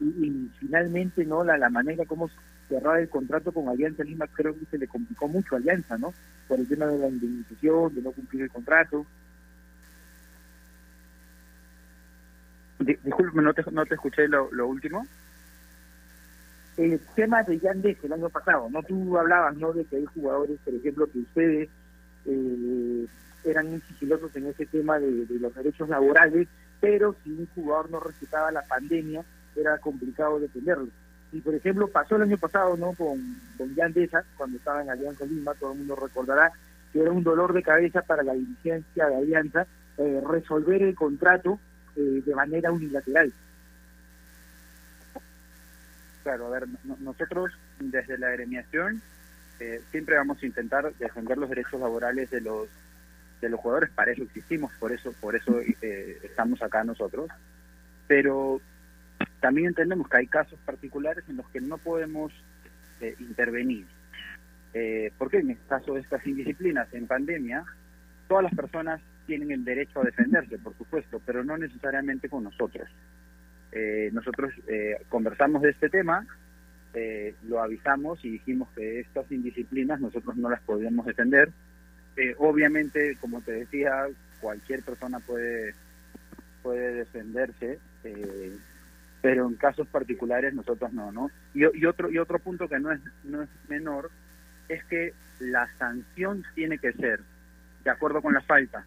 F: y, finalmente, ¿no? La, la manera como cerrar el contrato con Alianza Lima creo que se le complicó mucho a Alianza, ¿no? Por el tema de la indemnización, de no cumplir el contrato.
I: Disculpe, no te, no te escuché lo, último.
F: El tema de Yandex el año pasado, ¿no? Tú hablabas, ¿no? De que hay jugadores, por ejemplo, que ustedes eh, eran muy sigilosos en ese tema de, de los derechos laborales, pero si un jugador no respetaba la pandemia, era complicado defenderlo. Y por ejemplo, pasó el año pasado ¿no? con, con Jan Deza, cuando estaba en Alianza Lima, todo el mundo recordará que era un dolor de cabeza para la dirigencia de Alianza eh, resolver el contrato eh, de manera unilateral.
I: Claro, a ver, nosotros desde la agremiación eh, siempre vamos a intentar defender los derechos laborales de los de los jugadores, para eso existimos, por eso por eso estamos acá nosotros. Pero también entendemos que hay casos particulares en los que no podemos eh, intervenir. Eh, porque en el caso de estas indisciplinas en pandemia, todas las personas tienen el derecho a defenderse, por supuesto, pero no necesariamente con nosotros. Eh, nosotros eh, conversamos de este tema, lo avisamos y dijimos que estas indisciplinas nosotros no las podíamos defender. obviamente, como te decía, cualquier persona puede puede defenderse pero en casos particulares nosotros no, ¿no? Y, otro y otro punto que no es no es menor es que la sanción tiene que ser de acuerdo con la falta.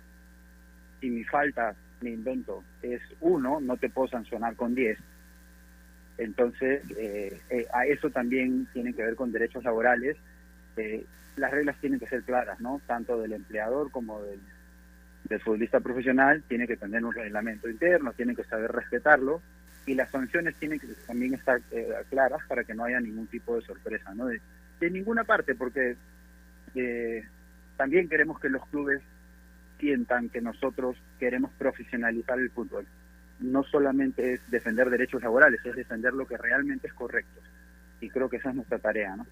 I: Si mi falta, mi invento, es uno, no te puedo sancionar con diez. Entonces, eh, eh, a eso también tiene que ver con derechos laborales. Eh, las reglas tienen que ser claras, ¿no? Tanto del empleador como del, del futbolista profesional tiene que tener un reglamento interno, tiene que saber respetarlo y las sanciones tienen que también estar eh, claras para que no haya ningún tipo de sorpresa, ¿no? de ninguna parte, porque eh, también queremos que los clubes sientan que nosotros queremos profesionalizar el fútbol. No solamente es defender derechos laborales, es defender lo que realmente es correcto. Y creo que esa es nuestra tarea, ¿no?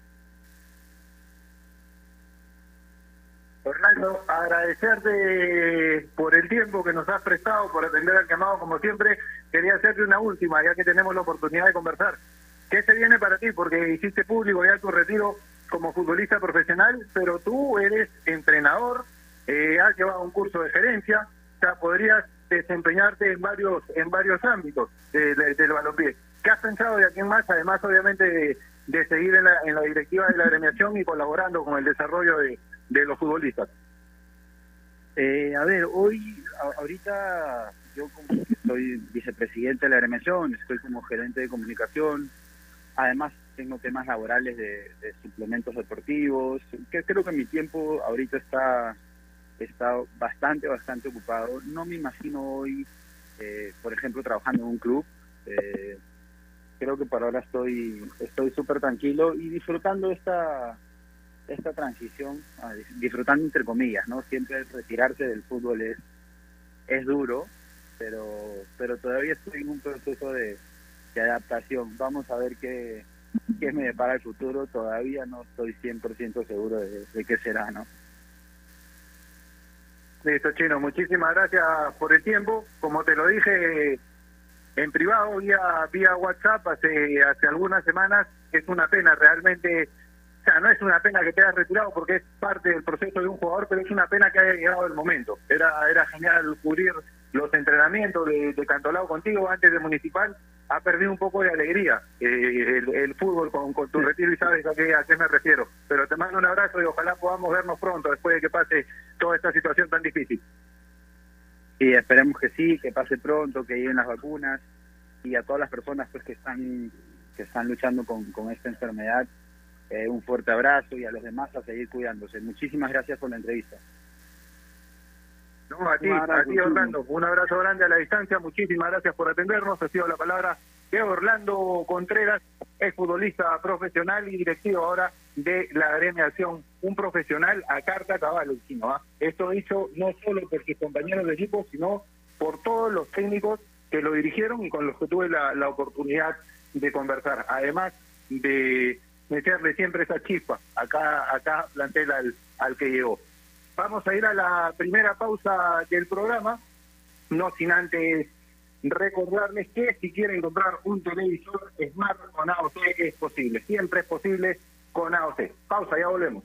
E: Orlando, agradecerte por el tiempo que nos has prestado, por atender al llamado como siempre. Quería hacerte una última, ya que tenemos la oportunidad de conversar. ¿Qué se viene para ti? Porque hiciste público ya tu retiro como futbolista profesional, pero tú eres entrenador, eh, has llevado un curso de gerencia, o sea, podrías desempeñarte en varios en varios ámbitos del balompié. ¿Qué has pensado de aquí en más? Además, obviamente, de, seguir en la, en la directiva de la agremiación y colaborando con el desarrollo de, de los futbolistas.
I: Eh, a ver, hoy, ahorita yo como soy vicepresidente de la agremiación, estoy como gerente de comunicación, además tengo temas laborales de, suplementos deportivos, que creo que mi tiempo ahorita está, está bastante, bastante ocupado. No me imagino hoy, eh, por ejemplo, trabajando en un club. Eh, creo que por ahora estoy estoy súper tranquilo y disfrutando esta esta transición, disfrutando entre comillas, ¿no? Siempre retirarse del fútbol es, es duro, pero, pero todavía estoy en un proceso de, de adaptación. Vamos a ver qué, qué me depara el futuro. Todavía no estoy 100% seguro de, qué será, ¿no?
E: Listo, Chino. Muchísimas gracias por el tiempo. Como te lo dije en privado, vía, vía WhatsApp, hace, hace algunas semanas, es una pena realmente o sea, no es una pena que te hayas retirado porque es parte del proceso de un jugador, pero es una pena que haya llegado el momento. Era era genial cubrir los entrenamientos de, de Cantolao contigo antes de Municipal. Ha perdido un poco de alegría eh, el, fútbol con, tu retiro y sabes a qué, a qué me refiero. Pero te mando un abrazo y ojalá podamos vernos pronto después de que pase toda esta situación tan difícil.
I: Y esperemos que sí, que pase pronto, que lleguen las vacunas y a todas las personas pues que están que están luchando con, con esta enfermedad eh, un fuerte abrazo y a los demás a seguir cuidándose. Muchísimas gracias por la entrevista.
E: No, a ti, a ti Orlando, un abrazo grande a la distancia, muchísimas gracias por atendernos, ha sido la palabra de Orlando Contreras, es futbolista profesional y directivo ahora de la agremiación, un profesional a carta cabal, ¿ah? Esto dicho no solo por sus compañeros de equipo, sino por todos los técnicos que lo dirigieron y con los que tuve la, la oportunidad de conversar. Además de meterle siempre esa chispa acá acá plantel al, al que llegó. Vamos a ir a la primera pausa del programa, no sin antes recordarles que si quieren comprar un televisor Smart con AOC es posible, siempre es posible con AOC. Pausa, ya volvemos.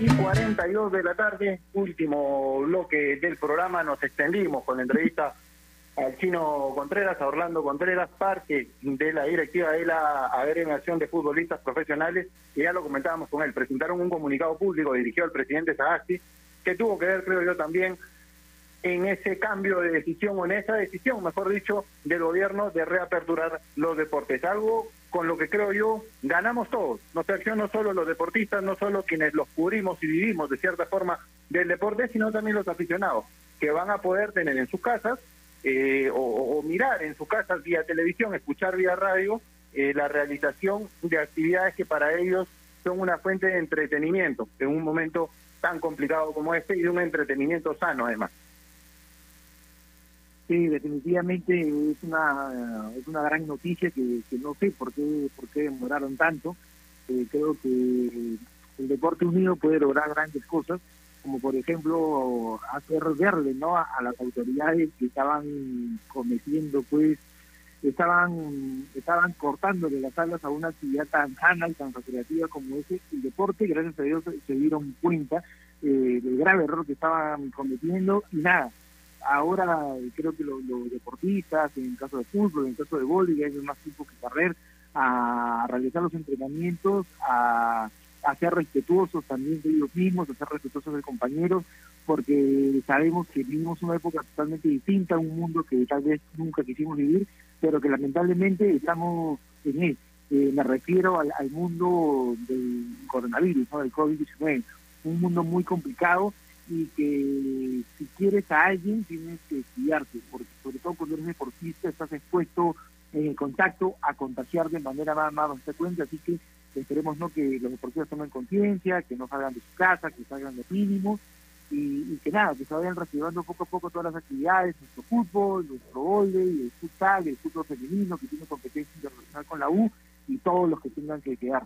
E: Y 42 de la tarde, último bloque del programa, nos extendimos con la entrevista al chino Contreras, a Orlando Contreras, parte de la directiva de la agremiación de futbolistas profesionales, y ya lo comentábamos con él, presentaron un comunicado público dirigido al presidente Sagasti, que tuvo que ver, creo yo, también en ese cambio de decisión o en esa decisión, mejor dicho, del gobierno de reaperturar los deportes. Algo con lo que creo yo ganamos todos. No no solo los deportistas, no solo quienes los cubrimos y vivimos de cierta forma del deporte, sino también los aficionados, que van a poder tener en sus casas eh, o, mirar en sus casas vía televisión, escuchar vía radio, eh, la realización de actividades que para ellos son una fuente de entretenimiento en un momento tan complicado como este y de un entretenimiento sano además.
F: Sí, definitivamente es una es una gran noticia que, no sé por qué por qué demoraron tanto. Eh, creo que el deporte unido puede lograr grandes cosas, como por ejemplo hacer verle ¿no? a, las autoridades que estaban cometiendo pues estaban estaban cortándole las alas a una actividad tan sana y tan recreativa como ese el deporte gracias a Dios se dieron cuenta eh, del grave error que estaban cometiendo y nada ahora creo que los, deportistas, en caso de fútbol, en caso de voleibol, hay más tiempo que correr, a realizar los entrenamientos, a, ser respetuosos también de ellos mismos, a ser respetuosos de compañeros, porque sabemos que vivimos una época totalmente distinta, un mundo que tal vez nunca quisimos vivir, pero que lamentablemente estamos en él. Eh, me refiero al, mundo del coronavirus, ¿no? del COVID-19, un mundo muy complicado y que si quieres a alguien tienes que estudiarte, porque sobre todo cuando eres deportista estás expuesto en el contacto a contagiar de manera más, más frecuente, así que esperemos no que los deportistas tomen conciencia, que no salgan de su casa, que salgan de mínimo y, que nada, que se vayan reactivando poco a poco todas las actividades, nuestro fútbol, nuestro voleibol, el futsal, el fútbol femenino que tiene competencia internacional con la U y todos los que tengan que quedar.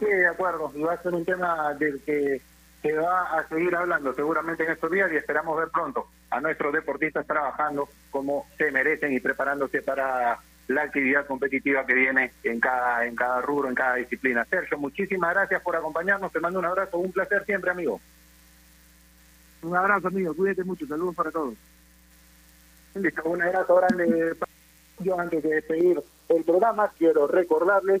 E: Sí, de acuerdo. Y va a ser un tema del que se va a seguir hablando seguramente en estos días y esperamos ver pronto a nuestros deportistas trabajando como se merecen y preparándose para la actividad competitiva que viene en cada en cada rubro, en cada disciplina. Sergio, muchísimas gracias por acompañarnos. Te mando un abrazo, un placer siempre, amigo.
F: Un abrazo, amigo. Cuídate mucho. Saludos para todos.
E: Listo, un abrazo grande. Yo antes de despedir el programa quiero recordarles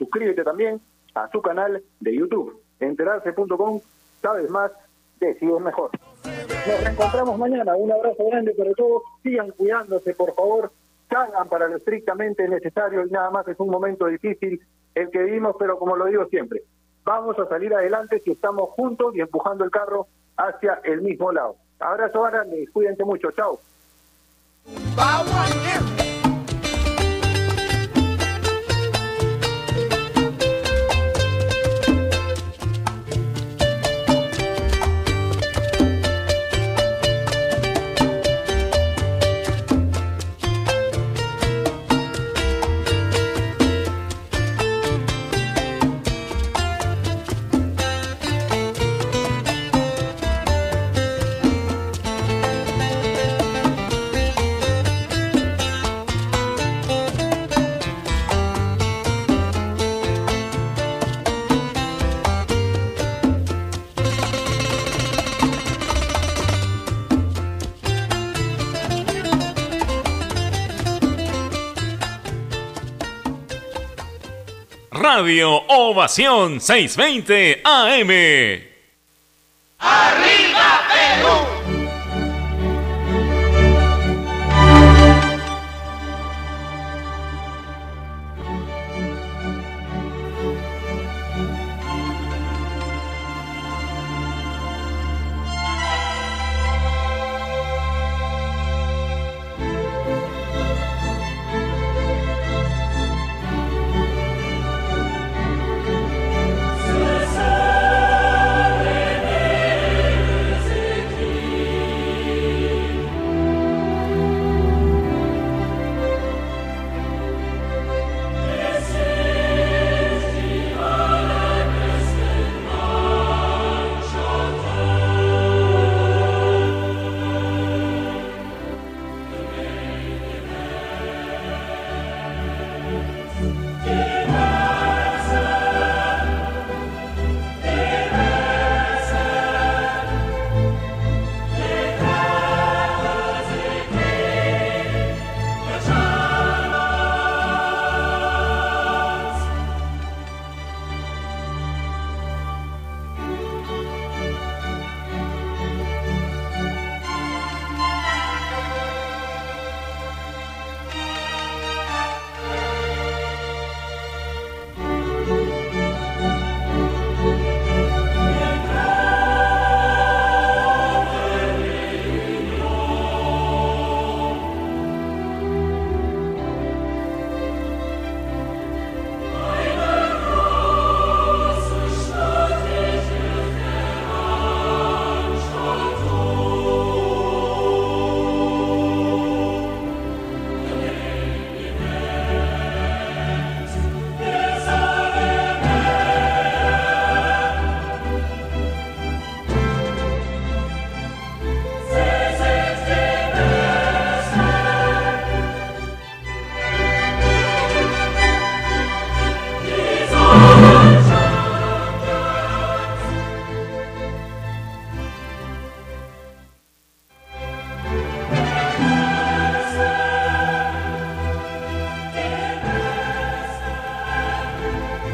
E: Suscríbete también a su canal de YouTube, enterarse.com, sabes más, decides mejor. Nos reencontramos mañana, un abrazo grande para todos, sigan cuidándose por favor, salgan para lo estrictamente necesario y nada más es un momento difícil el que vivimos, pero como lo digo siempre, vamos a salir adelante si estamos juntos y empujando el carro hacia el mismo lado. Abrazo grande, cuídense mucho, chao.
B: Radio Ovación 620 AM.
J: ¡Arriba Perú!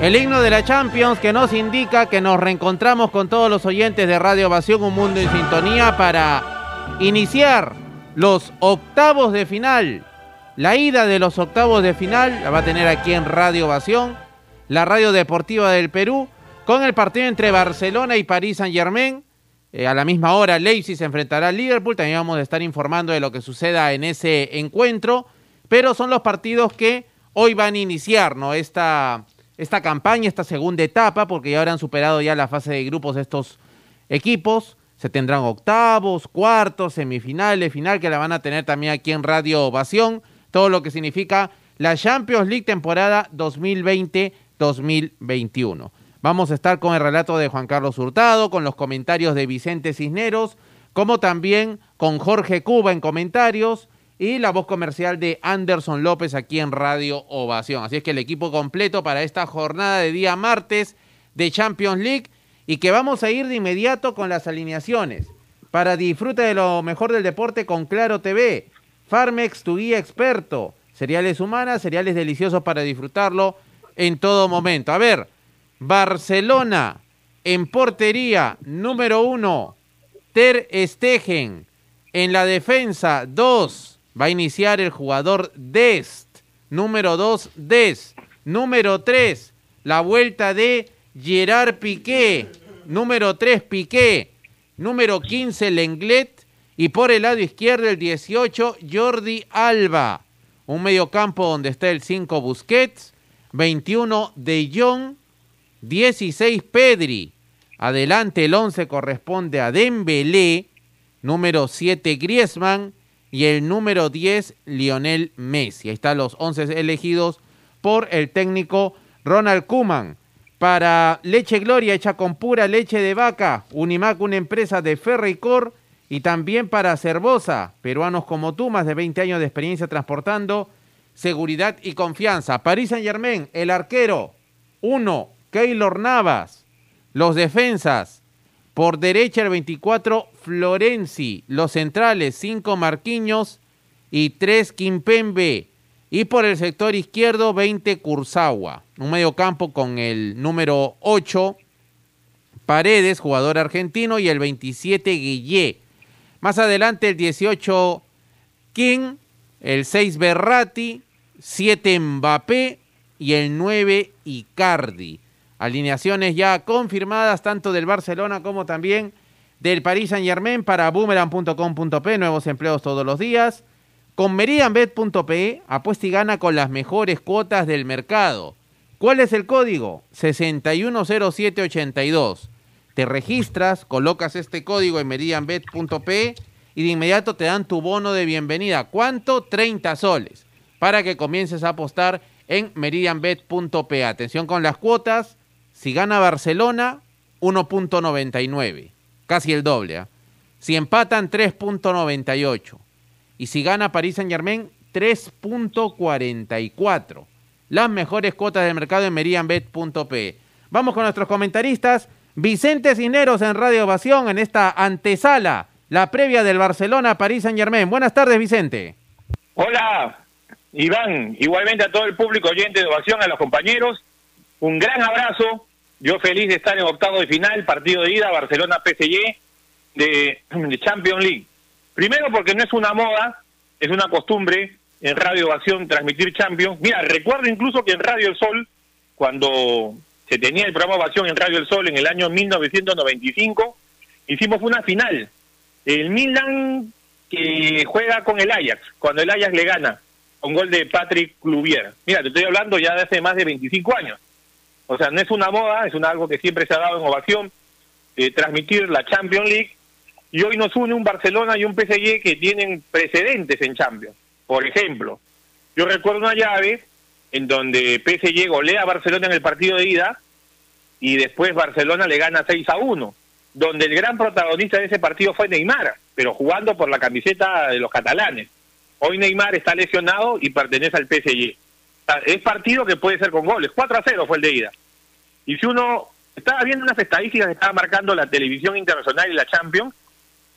J: El himno de la Champions que nos indica que nos reencontramos con todos los oyentes de Radio Ovación, un mundo en sintonía para iniciar los octavos de final. La ida de los octavos de final la va a tener aquí en Radio Ovación, la radio deportiva del Perú, con el partido entre Barcelona y París Saint Germain. Eh, a la misma hora, Leipzig se enfrentará al Liverpool. También vamos a estar informando de lo que suceda en ese encuentro. Pero son los partidos que hoy van a iniciar, ¿no? Esta, esta campaña, esta segunda etapa, porque ya habrán superado ya la fase de grupos estos equipos. Se tendrán octavos, cuartos, semifinales, final, que la van a tener también aquí en Radio Ovación. Todo lo que significa la Champions League temporada 2020-2021. Vamos a estar con el relato de Juan Carlos Hurtado, con los comentarios de Vicente Cisneros, como también con Jorge Cuba en comentarios y la voz comercial de Anderson López aquí en Radio Ovación. Así es que el equipo completo para esta jornada de día martes de Champions League y que vamos a ir de inmediato con las alineaciones para disfrute de lo mejor del deporte con Claro TV. Farmex, tu guía experto. Cereales humanas, cereales deliciosos para disfrutarlo en todo momento. A ver, Barcelona en portería, número uno, Ter Stegen. En la defensa, dos, va a iniciar el jugador Dest. Número dos, Dest. Número tres, la vuelta de Gerard Piqué. Número tres, Piqué. Número 15, Lenglet. Y por el lado izquierdo, el 18, Jordi Alba. Un mediocampo donde está el 5, Busquets. 21, De Jong. 16 Pedri. Adelante el 11 corresponde a Dembélé, número 7 Griezmann y el número 10 Lionel Messi. Ahí están los 11 elegidos por el técnico Ronald Kuman. Para Leche Gloria hecha con pura leche de vaca, Unimac una empresa de Ferricor y también para Cervosa, peruanos como tú, más de 20 años de experiencia transportando seguridad y confianza. París Saint Germain, el arquero, 1, Keylor Navas. Los defensas, por derecha el 24 Florenzi. Los centrales, 5 Marquiños y 3 Kimpembe. Y por el sector izquierdo, 20 Kurzawa. Un medio campo con el número 8 Paredes, jugador argentino, y el 27 Guillé. Más adelante el 18 King, el 6 Berratti, 7 Mbappé y el 9 Icardi. Alineaciones ya confirmadas tanto del Barcelona como también del Paris Saint Germain para boomerang.com.p, nuevos empleos todos los días. Con meridianbet.pe, apuesta y gana con las mejores cuotas del mercado. ¿Cuál es el código? 610782. Te registras, colocas este código en meridianbet.pe y de inmediato te dan tu bono de bienvenida. ¿Cuánto? 30 soles. Para que comiences a apostar en meridianbet.pe. Atención con las cuotas. Si gana Barcelona, 1.99, casi el doble. ¿eh? Si empatan, 3.98. Y si gana París Saint Germain, 3.44. Las mejores cuotas del mercado en meridianbet.pe. Vamos con nuestros comentaristas. Vicente Cineros en Radio Ovación en esta antesala, la previa del Barcelona París Saint Germain. Buenas tardes, Vicente.
K: Hola, Iván. Igualmente a todo el público oyente de Ovación, a los compañeros. Un gran abrazo yo feliz de estar en octavo de final, partido de ida, Barcelona-PSG de, de Champions League. Primero porque no es una moda, es una costumbre en Radio Ovación transmitir Champions. Mira, recuerdo incluso que en Radio El Sol, cuando se tenía el programa Ovación en Radio El Sol en el año 1995, hicimos una final. El Milan que juega con el Ajax, cuando el Ajax le gana, con gol de Patrick Cluvier. Mira, te estoy hablando ya de hace más de 25 años. O sea, no es una moda, es algo que siempre se ha dado en ovación, eh, transmitir la Champions League. Y hoy nos une un Barcelona y un PSG que tienen precedentes en Champions. Por ejemplo, yo recuerdo una llave en donde PSG golea a Barcelona en el partido de ida y después Barcelona le gana 6 a 1, donde el gran protagonista de ese partido fue Neymar, pero jugando por la camiseta de los catalanes. Hoy Neymar está lesionado y pertenece al PSG es partido que puede ser con goles. 4 a 0 fue el de ida. Y si uno estaba viendo unas estadísticas que estaba marcando la televisión internacional y la Champions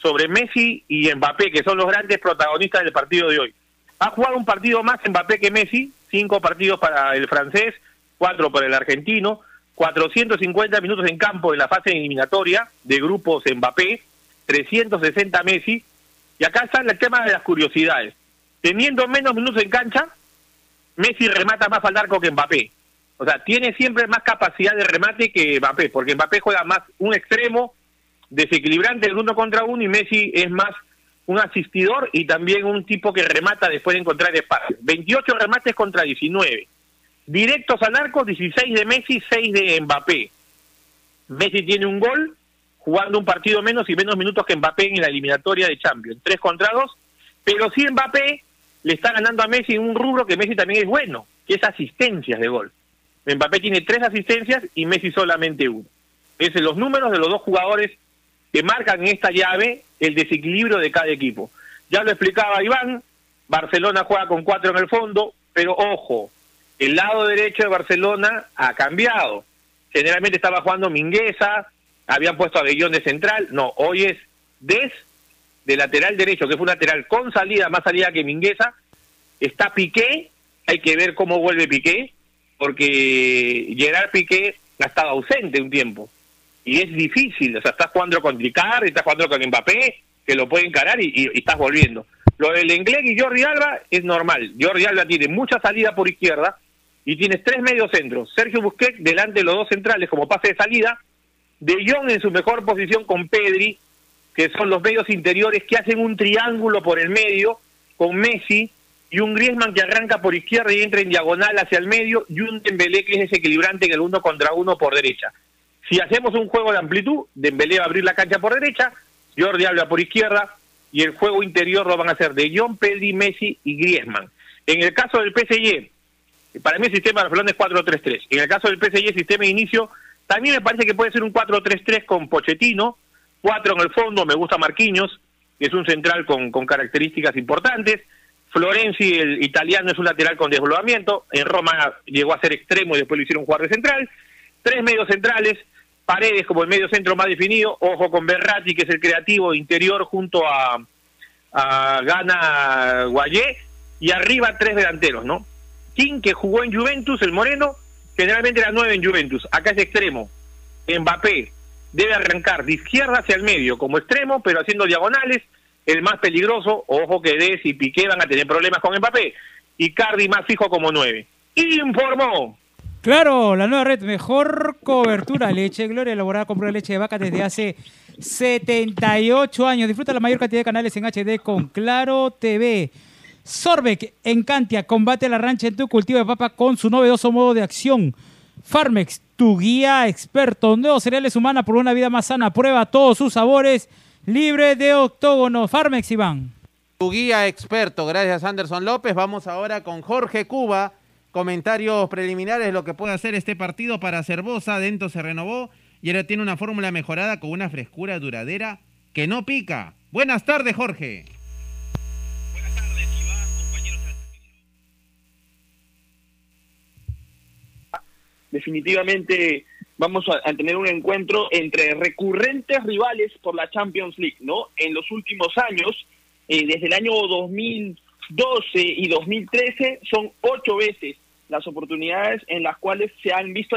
K: sobre Messi y Mbappé, que son los grandes protagonistas del partido de hoy. Ha jugado un partido más Mbappé que Messi, cinco partidos para el francés, 4 para el argentino, 450 minutos en campo en la fase eliminatoria de grupos Mbappé, 360 Messi, y acá está el tema de las curiosidades. Teniendo menos minutos en cancha, Messi remata más al arco que Mbappé. O sea, tiene siempre más capacidad de remate que Mbappé, porque Mbappé juega más un extremo desequilibrante el uno contra uno y Messi es más un asistidor y también un tipo que remata después de encontrar espacio. 28 remates contra 19. Directos al arco, 16 de Messi, 6 de Mbappé. Messi tiene un gol jugando un partido menos y menos minutos que Mbappé en la eliminatoria de Champions. 3 contra 2, pero sí Mbappé le está ganando a Messi un rubro que Messi también es bueno, que es asistencias de gol. Mbappé tiene tres asistencias y Messi solamente uno. Es los números de los dos jugadores que marcan en esta llave el desequilibrio de cada equipo. Ya lo explicaba Iván, Barcelona juega con cuatro en el fondo, pero ojo, el lado derecho de Barcelona ha cambiado. Generalmente estaba jugando Mingueza, habían puesto a Bellón de central, no, hoy es Des de lateral derecho, que fue un lateral con salida, más salida que Mingueza, está Piqué, hay que ver cómo vuelve Piqué, porque Gerard Piqué ha estado ausente un tiempo y es difícil, o sea, estás jugando con Icardi, estás jugando con Mbappé, que lo puede encarar y, y, estás volviendo. Lo del Inglés y Jordi Alba es normal. Jordi Alba tiene mucha salida por izquierda y tienes tres medios centros. Sergio Busquets delante de los dos centrales como pase de salida. De Jong en su mejor posición con Pedri, que son los medios interiores que hacen un triángulo por el medio con Messi y un Griezmann que arranca por izquierda y entra en diagonal hacia el medio y un Dembélé que es desequilibrante en el uno contra uno por derecha. Si hacemos un juego de amplitud, Dembélé va a abrir la cancha por derecha, Jordi habla por izquierda y el juego interior lo van a hacer de John, Pedri, Messi y Griezmann. En el caso del PSG, para mí el sistema de Barcelona es 4-3-3. En el caso del PSG, sistema de inicio, también me parece que puede ser un 4-3-3 con Pochettino, 4 en el fondo, me gusta Marquinhos, que es un central con, características importantes. Florenzi, el italiano, es un lateral con desdoblamiento. En Roma llegó a ser extremo y después lo hicieron jugar de central. Tres medios centrales, Paredes como el medio centro más definido, ojo con Berratti, que es el creativo interior junto a, a Gana Guayé, y arriba tres delanteros, ¿no? King, que jugó en Juventus, el moreno, generalmente era nueve en Juventus, acá es extremo. Mbappé debe arrancar de izquierda hacia el medio como extremo, pero haciendo diagonales, el más peligroso, ojo que Des y Piqué van a tener problemas con Mbappé, y Cardi más fijo como nueve. Informó
L: Claro, la nueva red, mejor cobertura, leche Gloria, elaborada con pura leche de vaca desde hace 78 años. Disfruta la mayor cantidad de canales en HD con Claro TV. Sorbeck, Encantia, combate la rancha en tu cultivo de papa con su novedoso modo de acción. Farmex, tu guía experto. Nuevos cereales humana por una vida más sana. Prueba todos sus sabores, libre de octógono. Farmex, Iván.
J: Tu guía experto, gracias Anderson López. Vamos ahora con Jorge Cuba comentarios preliminares lo que puede hacer este partido para Cervosa. Dentro se renovó y ahora tiene una fórmula mejorada con una frescura duradera que no pica. Buenas tardes, Jorge.
M: Buenas tardes, Iván, compañeros de la Definitivamente vamos a, tener un encuentro entre recurrentes rivales por la Champions League, ¿no? En los últimos años, eh, desde el año 2000 12 y 2013 son ocho veces las oportunidades en las cuales se han visto